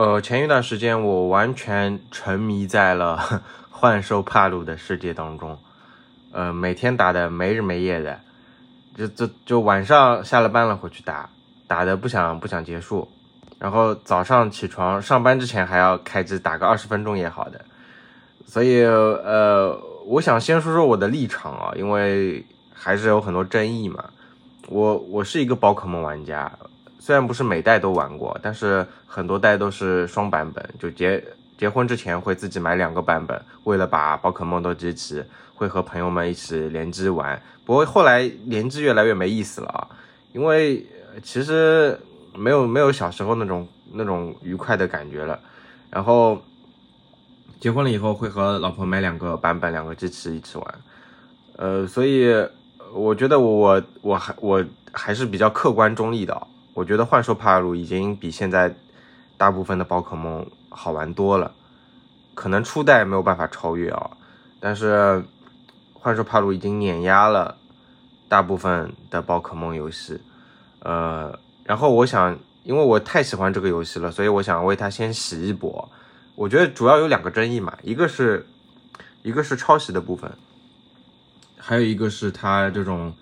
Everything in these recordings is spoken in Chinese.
呃，前一段时间我完全沉迷在了幻兽帕鲁的世界当中，呃，每天打的没日没夜的，就就就晚上下了班了回去打，打的不想不想结束，然后早上起床上班之前还要开机打个二十分钟也好的，所以呃，我想先说说我的立场啊，因为还是有很多争议嘛，我我是一个宝可梦玩家。虽然不是每代都玩过，但是很多代都是双版本。就结结婚之前会自己买两个版本，为了把宝可梦都集齐，会和朋友们一起联机玩。不过后来联机越来越没意思了啊，因为其实没有没有小时候那种那种愉快的感觉了。然后结婚了以后会和老婆买两个版本，两个机器一起玩。呃，所以我觉得我我还我还是比较客观中立的。我觉得幻兽帕鲁已经比现在大部分的宝可梦好玩多了，可能初代没有办法超越啊，但是幻兽帕鲁已经碾压了大部分的宝可梦游戏，呃，然后我想，因为我太喜欢这个游戏了，所以我想为它先洗一波。我觉得主要有两个争议嘛，一个是一个是抄袭的部分，还有一个是它这种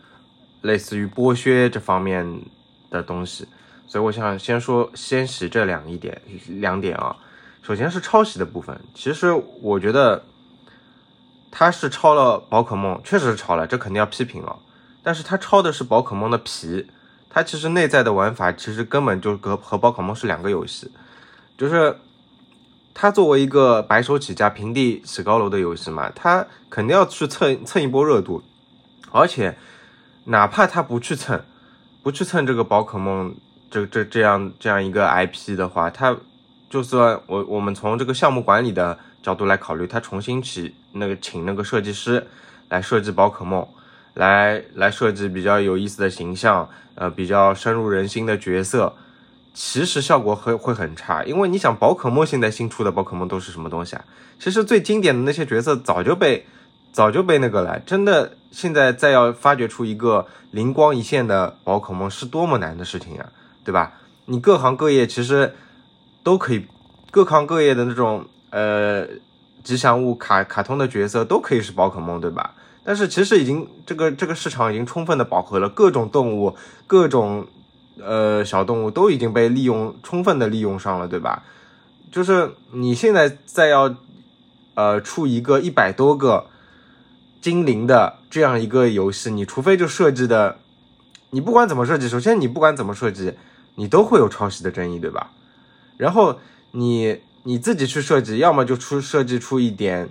类似于剥削这方面。的东西，所以我想先说先洗这两一点两点啊。首先是抄袭的部分，其实我觉得他是抄了宝可梦，确实是抄了，这肯定要批评了。但是他抄的是宝可梦的皮，它其实内在的玩法其实根本就和和宝可梦是两个游戏。就是他作为一个白手起家、平地起高楼的游戏嘛，他肯定要去蹭蹭一波热度，而且哪怕他不去蹭。不去蹭这个宝可梦，这这这样这样一个 IP 的话，它就算我我们从这个项目管理的角度来考虑，它重新起那个请那个设计师来设计宝可梦，来来设计比较有意思的形象，呃，比较深入人心的角色，其实效果会会很差，因为你想宝可梦现在新出的宝可梦都是什么东西啊？其实最经典的那些角色早就被。早就被那个了，真的，现在再要发掘出一个灵光一现的宝可梦是多么难的事情呀，对吧？你各行各业其实都可以，各行各业的那种呃吉祥物、卡卡通的角色都可以是宝可梦，对吧？但是其实已经这个这个市场已经充分的饱和了，各种动物、各种呃小动物都已经被利用充分的利用上了，对吧？就是你现在再要呃出一个一百多个。精灵的这样一个游戏，你除非就设计的，你不管怎么设计，首先你不管怎么设计，你都会有抄袭的争议，对吧？然后你你自己去设计，要么就出设计出一点，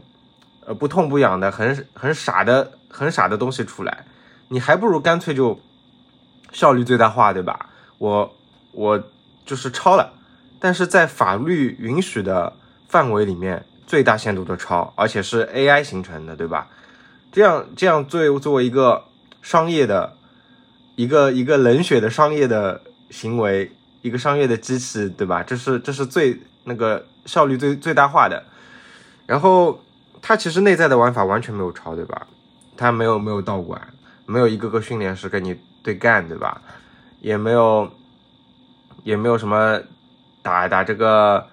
呃不痛不痒的很很傻的很傻的东西出来，你还不如干脆就效率最大化，对吧？我我就是抄了，但是在法律允许的范围里面，最大限度的抄，而且是 AI 形成的，对吧？这样这样作为作为一个商业的，一个一个冷血的商业的行为，一个商业的机器，对吧？这是这是最那个效率最最大化的。然后它其实内在的玩法完全没有抄，对吧？它没有没有道馆，没有一个个训练师跟你对干，对吧？也没有也没有什么打打这个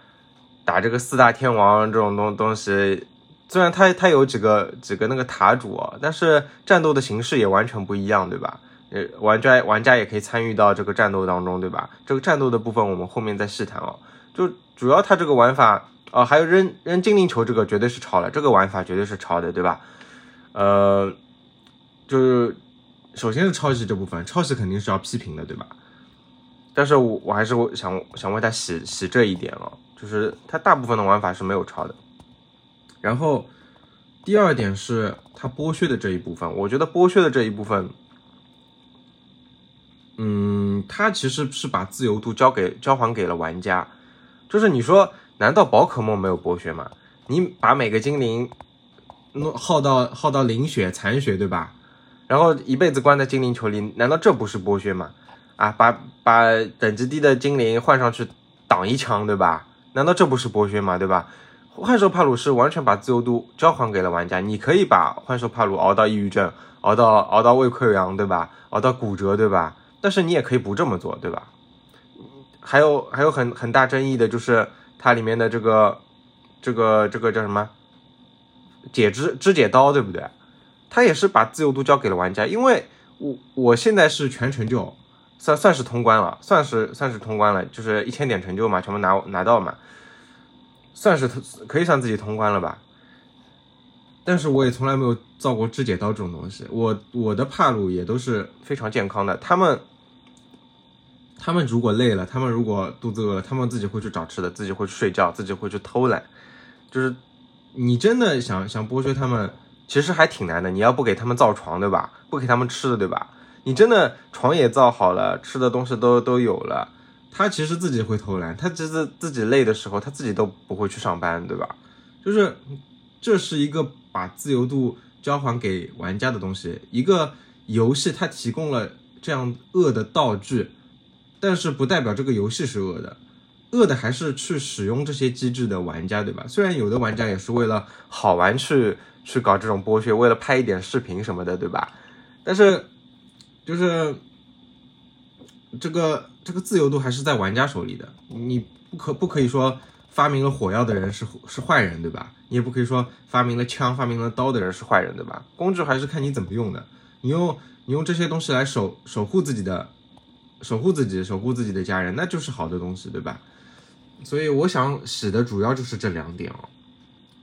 打这个四大天王这种东东西。虽然它它有几个几个那个塔主啊，但是战斗的形式也完全不一样，对吧？呃，玩家玩家也可以参与到这个战斗当中，对吧？这个战斗的部分我们后面再细谈哦。就主要它这个玩法啊，还有扔扔精灵球这个绝对是抄了，这个玩法绝对是抄的，对吧？呃，就是首先是抄袭这部分，抄袭肯定是要批评的，对吧？但是我我还是想想为他洗洗这一点哦，就是他大部分的玩法是没有抄的。然后，第二点是它剥削的这一部分，我觉得剥削的这一部分，嗯，它其实是把自由度交给交还给了玩家。就是你说，难道宝可梦没有剥削吗？你把每个精灵弄耗到耗到零血残血，对吧？然后一辈子关在精灵球里，难道这不是剥削吗？啊，把把等级低的精灵换上去挡一枪，对吧？难道这不是剥削吗？对吧？幻兽帕鲁是完全把自由度交还给了玩家，你可以把幻兽帕鲁熬到抑郁症，熬到熬到胃溃疡，对吧？熬到骨折，对吧？但是你也可以不这么做，对吧？还有还有很很大争议的就是它里面的这个这个这个叫什么解肢肢解刀，对不对？它也是把自由度交给了玩家，因为我我现在是全成就，算算是通关了，算是算是通关了，就是一千点成就嘛，全部拿拿到嘛，算是可以算自己通关了吧。但是我也从来没有造过肢解刀这种东西，我我的帕鲁也都是非常健康的，他们。他们如果累了，他们如果肚子饿了，他们自己会去找吃的，自己会去睡觉，自己会去偷懒。就是你真的想想剥削他们，其实还挺难的。你要不给他们造床，对吧？不给他们吃的，对吧？你真的床也造好了，吃的东西都都有了，他其实自己会偷懒。他其实自己累的时候，他自己都不会去上班，对吧？就是这是一个把自由度交还给玩家的东西。一个游戏它提供了这样恶的道具。但是不代表这个游戏是恶的，恶的还是去使用这些机制的玩家，对吧？虽然有的玩家也是为了好玩去去搞这种剥削，为了拍一点视频什么的，对吧？但是就是这个这个自由度还是在玩家手里的，你不可不可以说发明了火药的人是是坏人，对吧？你也不可以说发明了枪、发明了刀的人是坏人，对吧？工具还是看你怎么用的，你用你用这些东西来守守护自己的。守护自己，守护自己的家人，那就是好的东西，对吧？所以我想洗的主要就是这两点哦，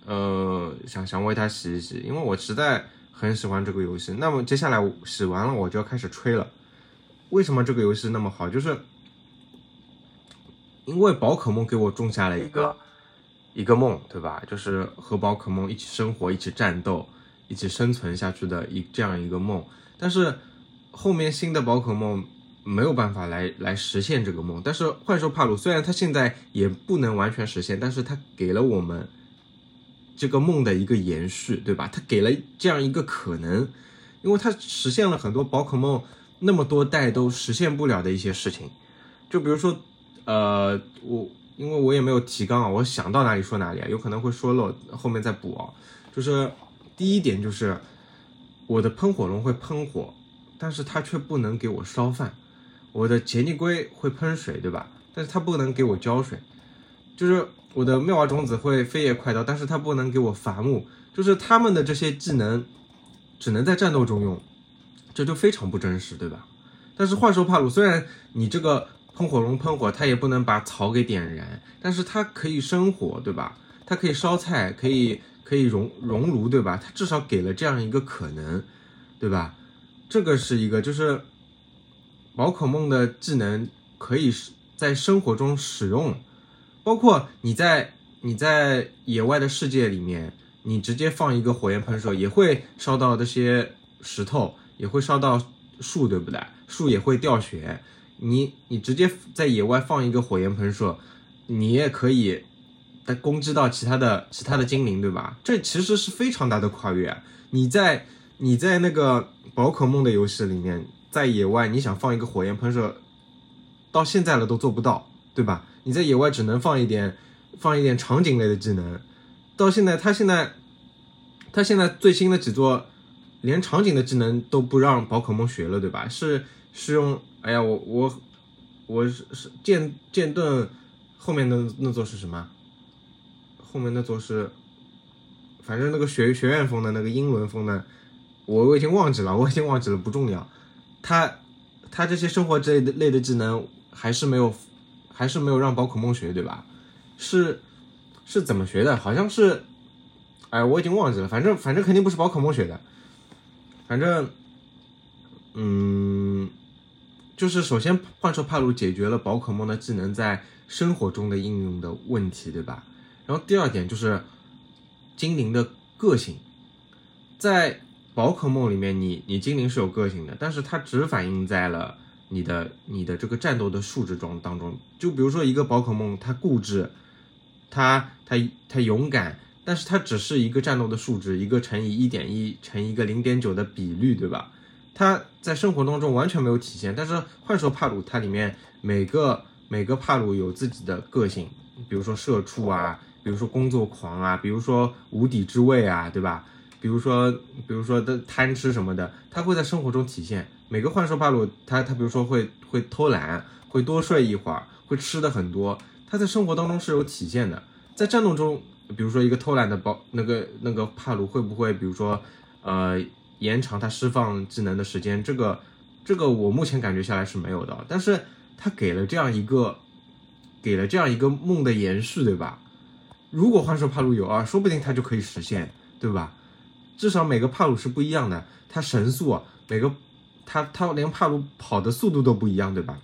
呃，想想为它洗一洗，因为我实在很喜欢这个游戏。那么接下来洗完了，我就要开始吹了。为什么这个游戏那么好？就是因为宝可梦给我种下了一个一个梦，对吧？就是和宝可梦一起生活、一起战斗、一起生存下去的一这样一个梦。但是后面新的宝可梦。没有办法来来实现这个梦，但是幻兽帕鲁虽然它现在也不能完全实现，但是它给了我们这个梦的一个延续，对吧？它给了这样一个可能，因为它实现了很多宝可梦那么多代都实现不了的一些事情，就比如说，呃，我因为我也没有提纲啊，我想到哪里说哪里啊，有可能会说漏，后面再补啊。就是第一点就是我的喷火龙会喷火，但是它却不能给我烧饭。我的杰尼龟会喷水，对吧？但是它不能给我浇水。就是我的妙蛙种子会飞叶快刀，但是它不能给我伐木。就是他们的这些技能只能在战斗中用，这就非常不真实，对吧？但是幻兽帕鲁虽然你这个喷火龙喷火，它也不能把草给点燃，但是它可以生火，对吧？它可以烧菜，可以可以熔熔炉，对吧？它至少给了这样一个可能，对吧？这个是一个就是。宝可梦的技能可以在生活中使用，包括你在你在野外的世界里面，你直接放一个火焰喷射，也会烧到这些石头，也会烧到树，对不对？树也会掉血。你你直接在野外放一个火焰喷射，你也可以攻击到其他的其他的精灵，对吧？这其实是非常大的跨越。你在你在那个宝可梦的游戏里面。在野外，你想放一个火焰喷射，到现在了都做不到，对吧？你在野外只能放一点，放一点场景类的技能。到现在，他现在，他现在最新的几座，连场景的技能都不让宝可梦学了，对吧？是是用，哎呀，我我我是是剑剑盾后面的那座是什么？后面那座是，反正那个学学院风的那个英伦风的，我我已经忘记了，我已经忘记了，不重要。他，他这些生活之类的类的技能还是没有，还是没有让宝可梦学，对吧？是，是怎么学的？好像是，哎，我已经忘记了。反正反正肯定不是宝可梦学的。反正，嗯，就是首先幻兽帕鲁解决了宝可梦的技能在生活中的应用的问题，对吧？然后第二点就是精灵的个性，在。宝可梦里面，你你精灵是有个性的，但是它只反映在了你的你的这个战斗的数值中当中。就比如说一个宝可梦，它固执，它它它勇敢，但是它只是一个战斗的数值，一个乘以一点一乘一个零点九的比率，对吧？它在生活当中完全没有体现。但是幻兽帕鲁它里面每个每个帕鲁有自己的个性，比如说社畜啊，比如说工作狂啊，比如说无底之位啊，对吧？比如说，比如说的贪吃什么的，他会在生活中体现。每个幻兽帕鲁，他他比如说会会偷懒，会多睡一会儿，会吃的很多。它在生活当中是有体现的。在战斗中，比如说一个偷懒的包那个那个帕鲁会不会，比如说呃延长他释放技能的时间？这个这个我目前感觉下来是没有的，但是他给了这样一个给了这样一个梦的延续，对吧？如果幻兽帕鲁有二，说不定他就可以实现，对吧？至少每个帕鲁是不一样的，它神速啊，每个它它连帕鲁跑的速度都不一样，对吧？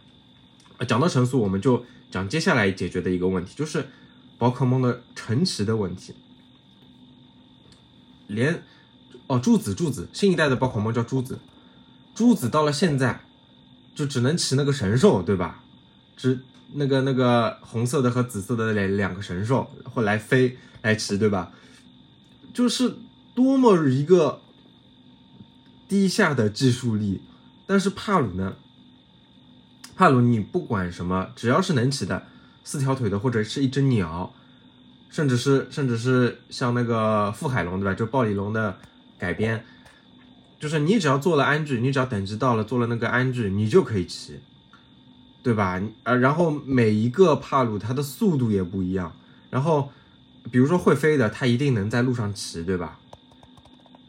啊，讲到神速，我们就讲接下来解决的一个问题，就是宝可梦的成奇的问题。连哦，柱子柱子，新一代的宝可梦叫柱子，柱子到了现在就只能骑那个神兽，对吧？只那个那个红色的和紫色的两两个神兽，会来飞来骑，对吧？就是多么一个低下的技术力，但是帕鲁呢？帕鲁你不管什么，只要是能骑的，四条腿的或者是一只鸟，甚至是甚至是像那个富海龙，对吧？就暴鲤龙的改编，就是你只要做了安具，你只要等级到了做了那个安具，你就可以骑。对吧？呃，然后每一个帕鲁它的速度也不一样。然后，比如说会飞的，它一定能在路上骑，对吧？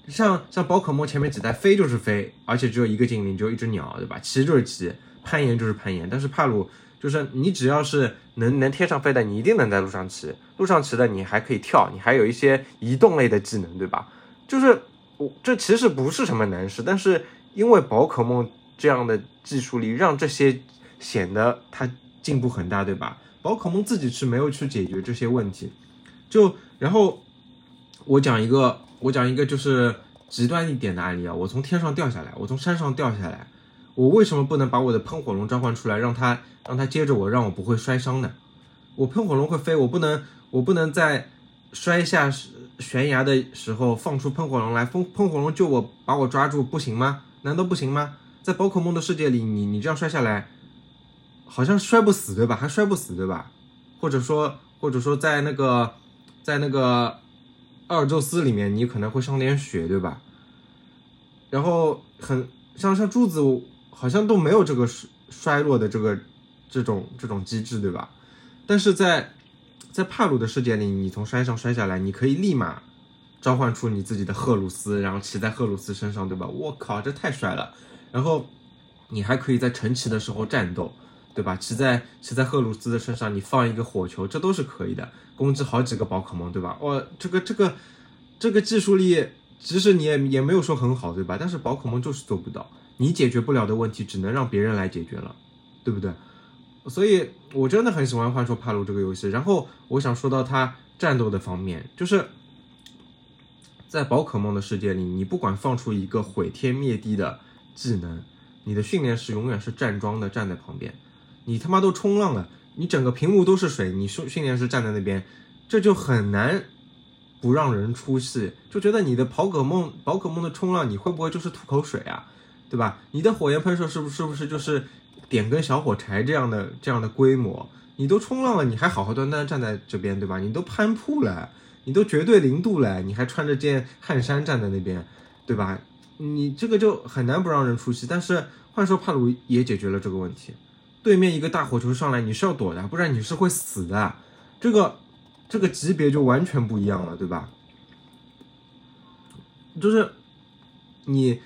像像宝可梦前面几代飞就是飞，而且只有一个精灵，只有一只鸟，对吧？骑就是骑，攀岩就是攀岩。但是帕鲁就是你只要是能能天上飞的，你一定能在路上骑。路上骑的你还可以跳，你还有一些移动类的技能，对吧？就是我这其实不是什么难事，但是因为宝可梦这样的技术力，让这些。显得它进步很大，对吧？宝可梦自己是没有去解决这些问题，就然后我讲一个，我讲一个就是极端一点的案例啊，我从天上掉下来，我从山上掉下来，我为什么不能把我的喷火龙召唤出来，让它让它接着我，让我不会摔伤呢？我喷火龙会飞，我不能我不能在摔下悬崖的时候放出喷火龙来，喷喷火龙救我，把我抓住，不行吗？难道不行吗？在宝可梦的世界里，你你这样摔下来。好像摔不死对吧？还摔不死对吧？或者说，或者说在那个，在那个阿尔宙斯里面，你可能会伤点血对吧？然后很像像柱子，好像都没有这个衰衰落的这个这种这种机制对吧？但是在在帕鲁的世界里，你从山上摔下来，你可以立马召唤出你自己的赫鲁斯，然后骑在赫鲁斯身上对吧？我靠，这太帅了！然后你还可以在晨骑的时候战斗。对吧？骑在骑在赫鲁斯的身上，你放一个火球，这都是可以的，攻击好几个宝可梦，对吧？哦，这个这个这个技术力，其实你也也没有说很好，对吧？但是宝可梦就是做不到，你解决不了的问题，只能让别人来解决了，对不对？所以我真的很喜欢《幻兽帕鲁》这个游戏。然后我想说到它战斗的方面，就是在宝可梦的世界里，你不管放出一个毁天灭地的技能，你的训练师永远是站桩的，站在旁边。你他妈都冲浪了，你整个屏幕都是水，你训训练师站在那边，这就很难不让人出戏，就觉得你的宝可梦宝可梦的冲浪，你会不会就是吐口水啊，对吧？你的火焰喷射是不是不是就是点根小火柴这样的这样的规模？你都冲浪了，你还好好端端站在这边，对吧？你都攀铺了，你都绝对零度了，你还穿着件汗衫站在那边，对吧？你这个就很难不让人出戏。但是幻兽帕鲁也解决了这个问题。对面一个大火球上来，你是要躲的，不然你是会死的。这个这个级别就完全不一样了，对吧？就是你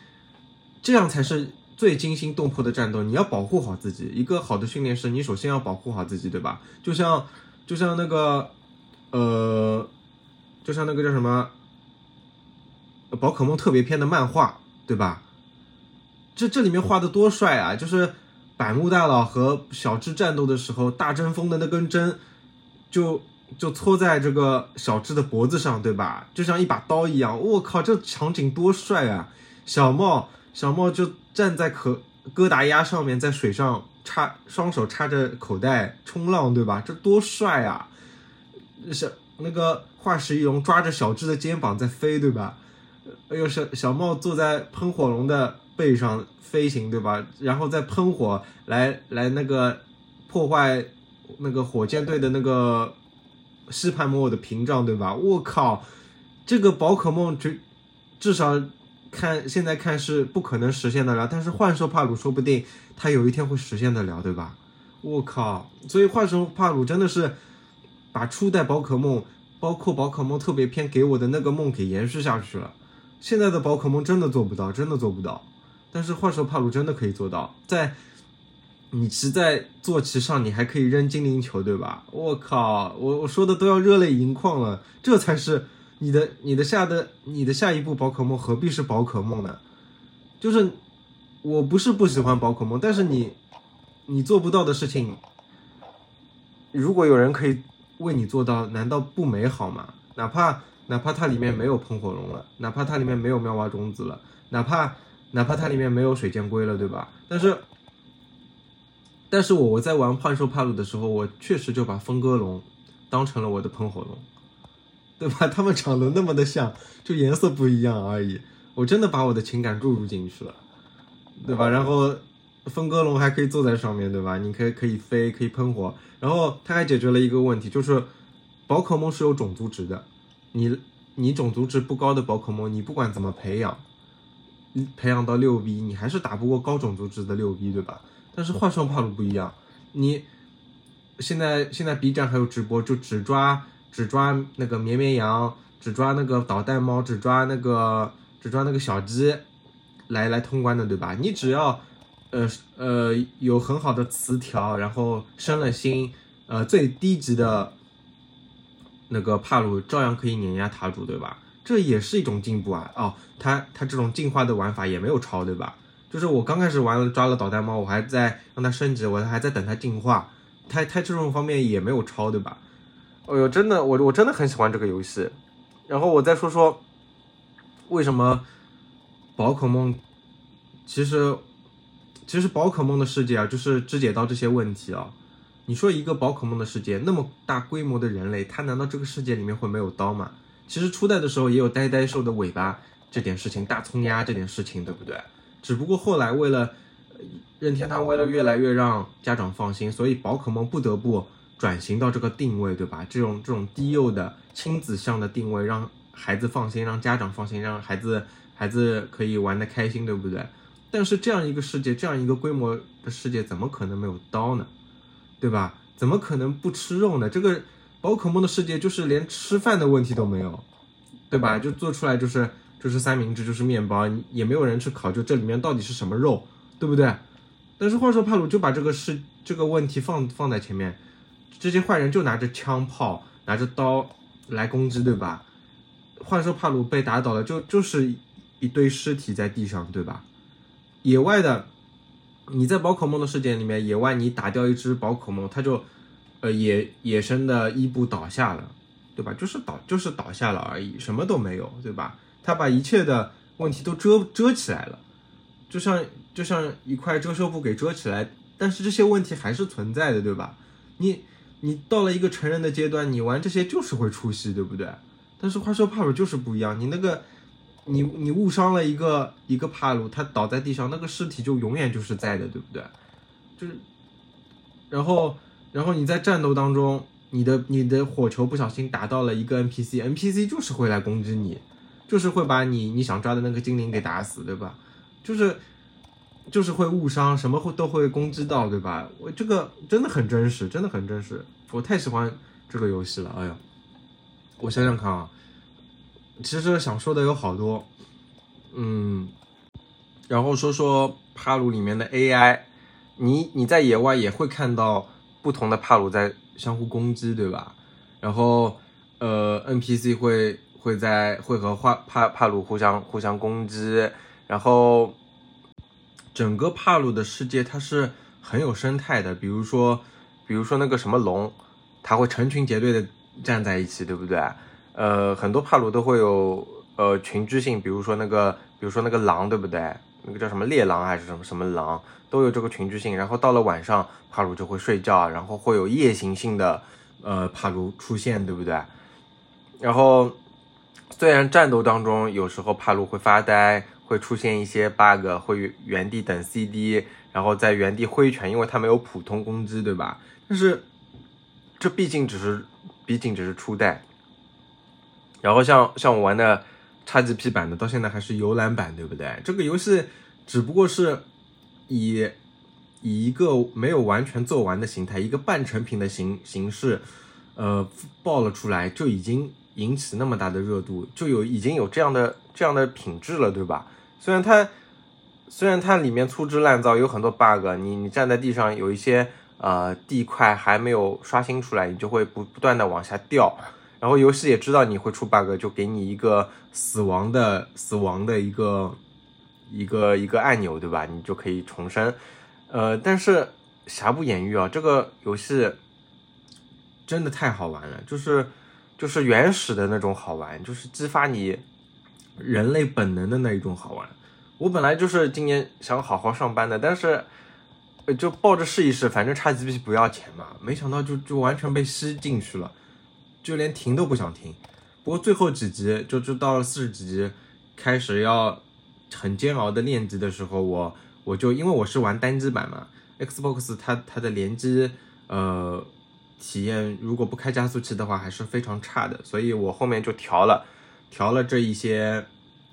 这样才是最惊心动魄的战斗。你要保护好自己，一个好的训练师，你首先要保护好自己，对吧？就像就像那个呃，就像那个叫什么宝可梦特别篇的漫画，对吧？这这里面画的多帅啊！就是。百慕大佬和小智战斗的时候，大针锋的那根针就就戳在这个小智的脖子上，对吧？就像一把刀一样。我靠，这场景多帅啊！小茂小茂就站在可戈达鸭上面，在水上插双手插着口袋冲浪，对吧？这多帅啊！小那个化石翼龙抓着小智的肩膀在飞，对吧？哎呦，小小茂坐在喷火龙的。背上飞行，对吧？然后再喷火来来那个破坏那个火箭队的那个西潘摩尔的屏障，对吧？我靠，这个宝可梦至至少看现在看是不可能实现的了，但是幻兽帕鲁说不定它有一天会实现得了，对吧？我靠！所以幻兽帕鲁真的是把初代宝可梦，包括宝可梦特别篇给我的那个梦给延续下去了。现在的宝可梦真的做不到，真的做不到。但是幻兽帕鲁真的可以做到，在你骑在坐骑上，你还可以扔精灵球，对吧？我靠！我我说的都要热泪盈眶了，这才是你的你的下的你的下一步宝可梦何必是宝可梦呢？就是我不是不喜欢宝可梦，但是你你做不到的事情，如果有人可以为你做到，难道不美好吗？哪怕哪怕它里面没有喷火龙了，哪怕它里面没有妙蛙种子了，哪怕哪怕它里面没有水箭龟了，对吧？但是，但是我我在玩幻兽帕鲁的时候，我确实就把风歌龙当成了我的喷火龙，对吧？它们长得那么的像，就颜色不一样而已。我真的把我的情感注入进去了，对吧？然后风歌龙还可以坐在上面对吧？你可以可以飞，可以喷火，然后它还解决了一个问题，就是宝可梦是有种族值的，你你种族值不高的宝可梦，你不管怎么培养，培养到六 B，你还是打不过高种族值的六 B，对吧？但是幻兽帕鲁不一样，你现在现在 B 站还有直播，就只抓只抓那个绵绵羊，只抓那个导弹猫，只抓那个。只抓那个小鸡来来通关的，对吧？你只要呃呃有很好的词条，然后升了星，呃最低级的那个帕鲁照样可以碾压塔主，对吧？这也是一种进步啊！哦，他他这种进化的玩法也没有超，对吧？就是我刚开始玩抓了导弹猫，我还在让它升级，我还在等它进化，它它这种方面也没有超，对吧？哎呦，真的，我我真的很喜欢这个游戏。然后我再说说。为什么宝可梦？其实，其实宝可梦的世界啊，就是肢解到这些问题啊。你说一个宝可梦的世界那么大规模的人类，他难道这个世界里面会没有刀吗？其实初代的时候也有呆呆兽的尾巴这点事情，大葱鸭这点事情，对不对？只不过后来为了任天堂为了越来越让家长放心，所以宝可梦不得不转型到这个定位，对吧？这种这种低幼的亲子向的定位，让。孩子放心，让家长放心，让孩子孩子可以玩的开心，对不对？但是这样一个世界，这样一个规模的世界，怎么可能没有刀呢？对吧？怎么可能不吃肉呢？这个宝可梦的世界就是连吃饭的问题都没有，对吧？就做出来就是就是三明治，就是面包，也没有人去考究这里面到底是什么肉，对不对？但是幻兽帕鲁就把这个事这个问题放放在前面，这些坏人就拿着枪炮，拿着刀来攻击，对吧？幻兽帕鲁被打倒了，就就是一堆尸体在地上，对吧？野外的，你在宝可梦的世界里面，野外你打掉一只宝可梦，它就，呃，野野生的伊布倒下了，对吧？就是倒就是倒下了而已，什么都没有，对吧？他把一切的问题都遮遮起来了，就像就像一块遮羞布给遮起来，但是这些问题还是存在的，对吧？你你到了一个成人的阶段，你玩这些就是会出戏，对不对？但是幻兽帕鲁就是不一样，你那个，你你误伤了一个一个帕鲁，他倒在地上，那个尸体就永远就是在的，对不对？就是，然后然后你在战斗当中，你的你的火球不小心打到了一个 NPC，NPC 就是会来攻击你，就是会把你你想抓的那个精灵给打死，对吧？就是就是会误伤，什么会都会攻击到，对吧？我这个真的很真实，真的很真实，我太喜欢这个游戏了，哎呀。我想想看啊，其实想说的有好多，嗯，然后说说帕鲁里面的 AI，你你在野外也会看到不同的帕鲁在相互攻击，对吧？然后呃，NPC 会会在会和帕帕帕鲁互相互相攻击，然后整个帕鲁的世界它是很有生态的，比如说比如说那个什么龙，它会成群结队的。站在一起，对不对？呃，很多帕鲁都会有呃群居性，比如说那个，比如说那个狼，对不对？那个叫什么猎狼还是什么什么狼，都有这个群居性。然后到了晚上，帕鲁就会睡觉，然后会有夜行性的呃帕鲁出现，对不对？然后虽然战斗当中有时候帕鲁会发呆，会出现一些 bug，会原地等 CD，然后在原地挥拳，因为它没有普通攻击，对吧？但是这毕竟只是。毕竟只是初代，然后像像我玩的 XGP 版的，到现在还是游览版，对不对？这个游戏只不过是以以一个没有完全做完的形态，一个半成品的形形式，呃，爆了出来，就已经引起那么大的热度，就有已经有这样的这样的品质了，对吧？虽然它虽然它里面粗制滥造，有很多 bug，你你站在地上有一些呃地块还没有刷新出来，你就会不不断的往下掉。然后游戏也知道你会出 bug，就给你一个死亡的死亡的一个一个一个按钮，对吧？你就可以重生。呃，但是瑕不掩瑜啊，这个游戏真的太好玩了，就是就是原始的那种好玩，就是激发你人类本能的那一种好玩。我本来就是今年想好好上班的，但是呃就抱着试一试，反正 XGP 不要钱嘛，没想到就就完全被吸进去了，就连停都不想停。不过最后几集就就到了四十几集，开始要很煎熬的练级的时候，我我就因为我是玩单机版嘛，Xbox 它它的联机呃体验如果不开加速器的话还是非常差的，所以我后面就调了调了这一些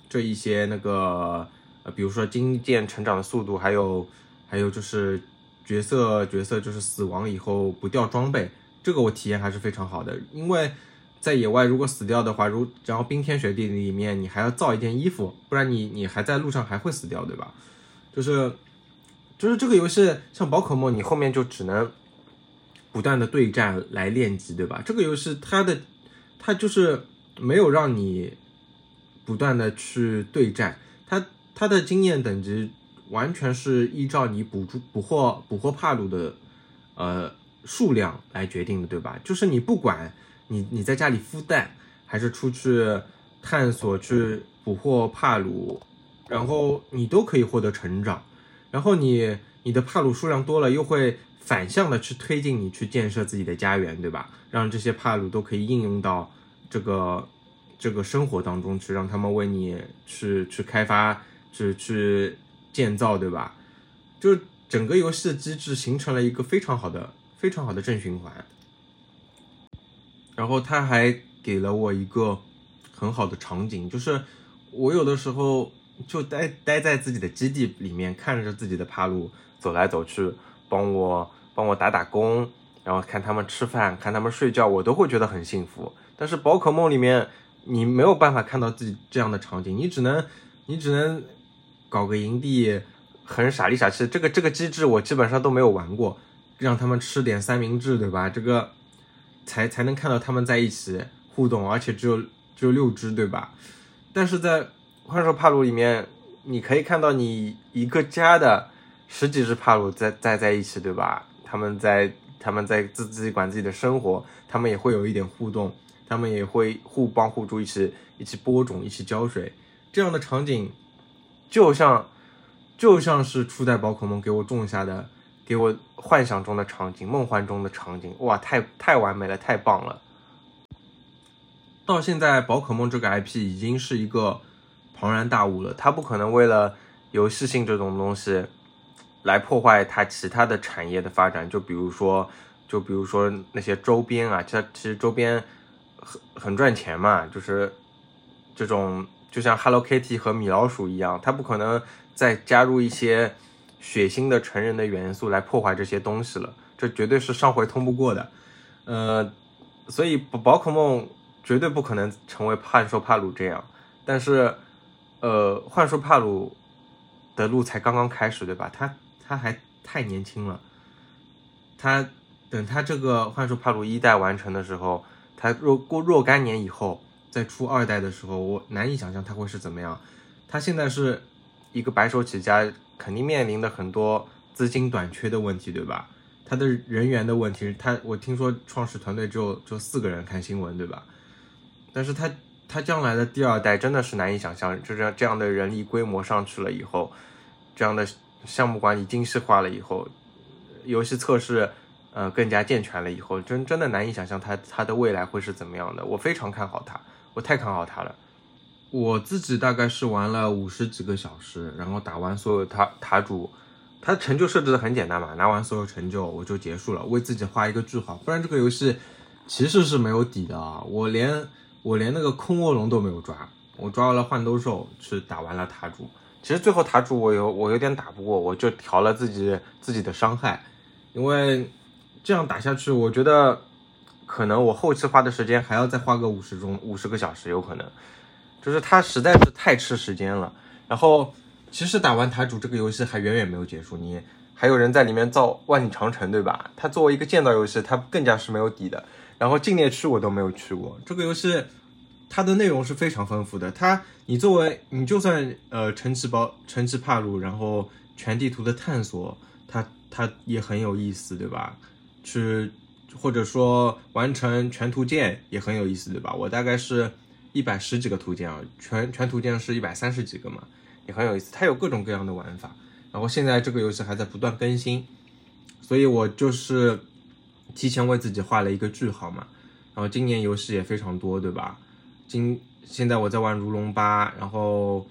这一些那个呃比如说金剑成长的速度，还有还有就是角色角色就是死亡以后不掉装备，这个我体验还是非常好的，因为。在野外如果死掉的话，如然后冰天雪地里面你还要造一件衣服，不然你你还在路上还会死掉，对吧？就是就是这个游戏像宝可梦，你后面就只能不断的对战来练级，对吧？这个游戏它的它就是没有让你不断的去对战，它它的经验等级完全是依照你捕捉捕获捕获帕鲁的呃数量来决定的，对吧？就是你不管。你你在家里孵蛋，还是出去探索去捕获帕鲁，然后你都可以获得成长，然后你你的帕鲁数量多了，又会反向的去推进你去建设自己的家园，对吧？让这些帕鲁都可以应用到这个这个生活当中去，让他们为你去去开发，去去建造，对吧？就整个游戏的机制形成了一个非常好的非常好的正循环。然后他还给了我一个很好的场景，就是我有的时候就待待在自己的基地里面，看着自己的帕鲁走来走去，帮我帮我打打工，然后看他们吃饭，看他们睡觉，我都会觉得很幸福。但是宝可梦里面你没有办法看到自己这样的场景，你只能你只能搞个营地，很傻里傻气。这个这个机制我基本上都没有玩过，让他们吃点三明治，对吧？这个。才才能看到他们在一起互动，而且只有只有六只，对吧？但是在幻兽帕鲁里面，你可以看到你一个家的十几只帕鲁在在在一起，对吧？他们在他们在自自己管自己的生活，他们也会有一点互动，他们也会互帮互助，一起一起播种，一起浇水，这样的场景就像就像是初代宝可梦给我种下的。给我幻想中的场景，梦幻中的场景，哇，太太完美了，太棒了！到现在，宝可梦这个 IP 已经是一个庞然大物了，它不可能为了游戏性这种东西来破坏它其他的产业的发展。就比如说，就比如说那些周边啊，其实其实周边很很赚钱嘛，就是这种就像 Hello Kitty 和米老鼠一样，它不可能再加入一些。血腥的成人的元素来破坏这些东西了，这绝对是上回通不过的，呃，所以宝宝可梦绝对不可能成为幻兽帕鲁这样，但是，呃，幻兽帕鲁的路才刚刚开始，对吧？他他还太年轻了，他等他这个幻兽帕鲁一代完成的时候，他若过若干年以后再出二代的时候，我难以想象他会是怎么样。他现在是一个白手起家。肯定面临的很多资金短缺的问题，对吧？他的人员的问题，他我听说创始团队只有就四个人，看新闻，对吧？但是他他将来的第二代真的是难以想象，就这样这样的人力规模上去了以后，这样的项目管理精细化了以后，游戏测试呃更加健全了以后，真真的难以想象他他的未来会是怎么样的。我非常看好他，我太看好他了。我自己大概是玩了五十几个小时，然后打完所有塔塔主，它成就设置的很简单嘛，拿完所有成就我就结束了，为自己画一个句号。不然这个游戏其实是没有底的啊！我连我连那个空卧龙都没有抓，我抓了幻斗兽去打完了塔主，其实最后塔主我有我有点打不过，我就调了自己自己的伤害，因为这样打下去，我觉得可能我后期花的时间还要再花个五十钟五十个小时，有可能，就是它实在是太吃时间了。然后其实打完塔主这个游戏还远远没有结束，你还有人在里面造万里长城，对吧？它作为一个建造游戏，它更加是没有底的。然后境内区我都没有去过，这个游戏。它的内容是非常丰富的。它，你作为你就算呃城池包城池帕路，然后全地图的探索，它它也很有意思，对吧？去或者说完成全图鉴也很有意思，对吧？我大概是一百十几个图鉴啊，全全图鉴是一百三十几个嘛，也很有意思。它有各种各样的玩法。然后现在这个游戏还在不断更新，所以我就是提前为自己画了一个句号嘛。然后今年游戏也非常多，对吧？今现在我在玩如龙八，然后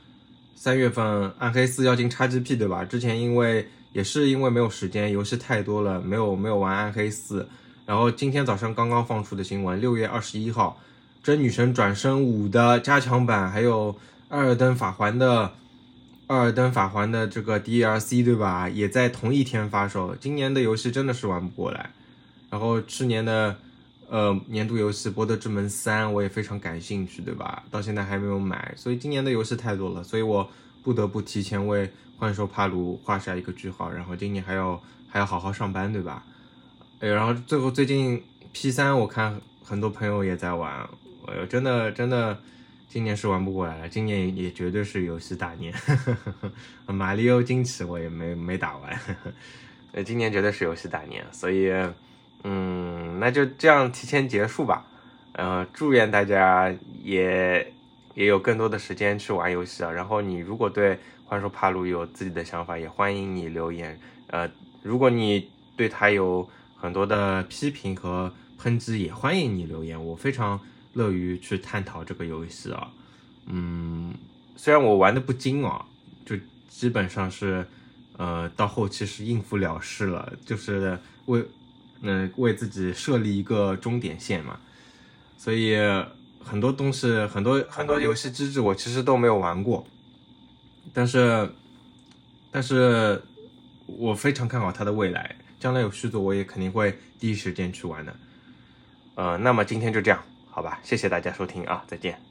三月份暗黑四要进 XGP 对吧？之前因为也是因为没有时间，游戏太多了，没有没有玩暗黑四。然后今天早上刚刚放出的新闻，六月二十一号，真女神转生五的加强版，还有艾尔登法环的艾尔登法环的这个 DLC 对吧？也在同一天发售。今年的游戏真的是玩不过来。然后去年的。呃，年度游戏《博德之门三》我也非常感兴趣，对吧？到现在还没有买，所以今年的游戏太多了，所以我不得不提前为《幻兽帕鲁》画下一个句号。然后今年还要还要好好上班，对吧？哎，然后最后最近 P 三，我看很多朋友也在玩，哎呦，真的真的，今年是玩不过来了。今年也绝对是游戏大年，马里奥惊奇我也没没打完，呃，今年绝对是游戏大年，所以。嗯，那就这样提前结束吧。呃，祝愿大家也也有更多的时间去玩游戏啊。然后你如果对《幻兽帕鲁》有自己的想法，也欢迎你留言。呃，如果你对他有很多的批评和抨击，也欢迎你留言。我非常乐于去探讨这个游戏啊。嗯，虽然我玩的不精啊，就基本上是呃到后期是应付了事了，就是为。嗯，为自己设立一个终点线嘛，所以很多东西，很多很多游戏机制，我其实都没有玩过，但是，但是我非常看好它的未来，将来有续作，我也肯定会第一时间去玩的。呃，那么今天就这样，好吧，谢谢大家收听啊，再见。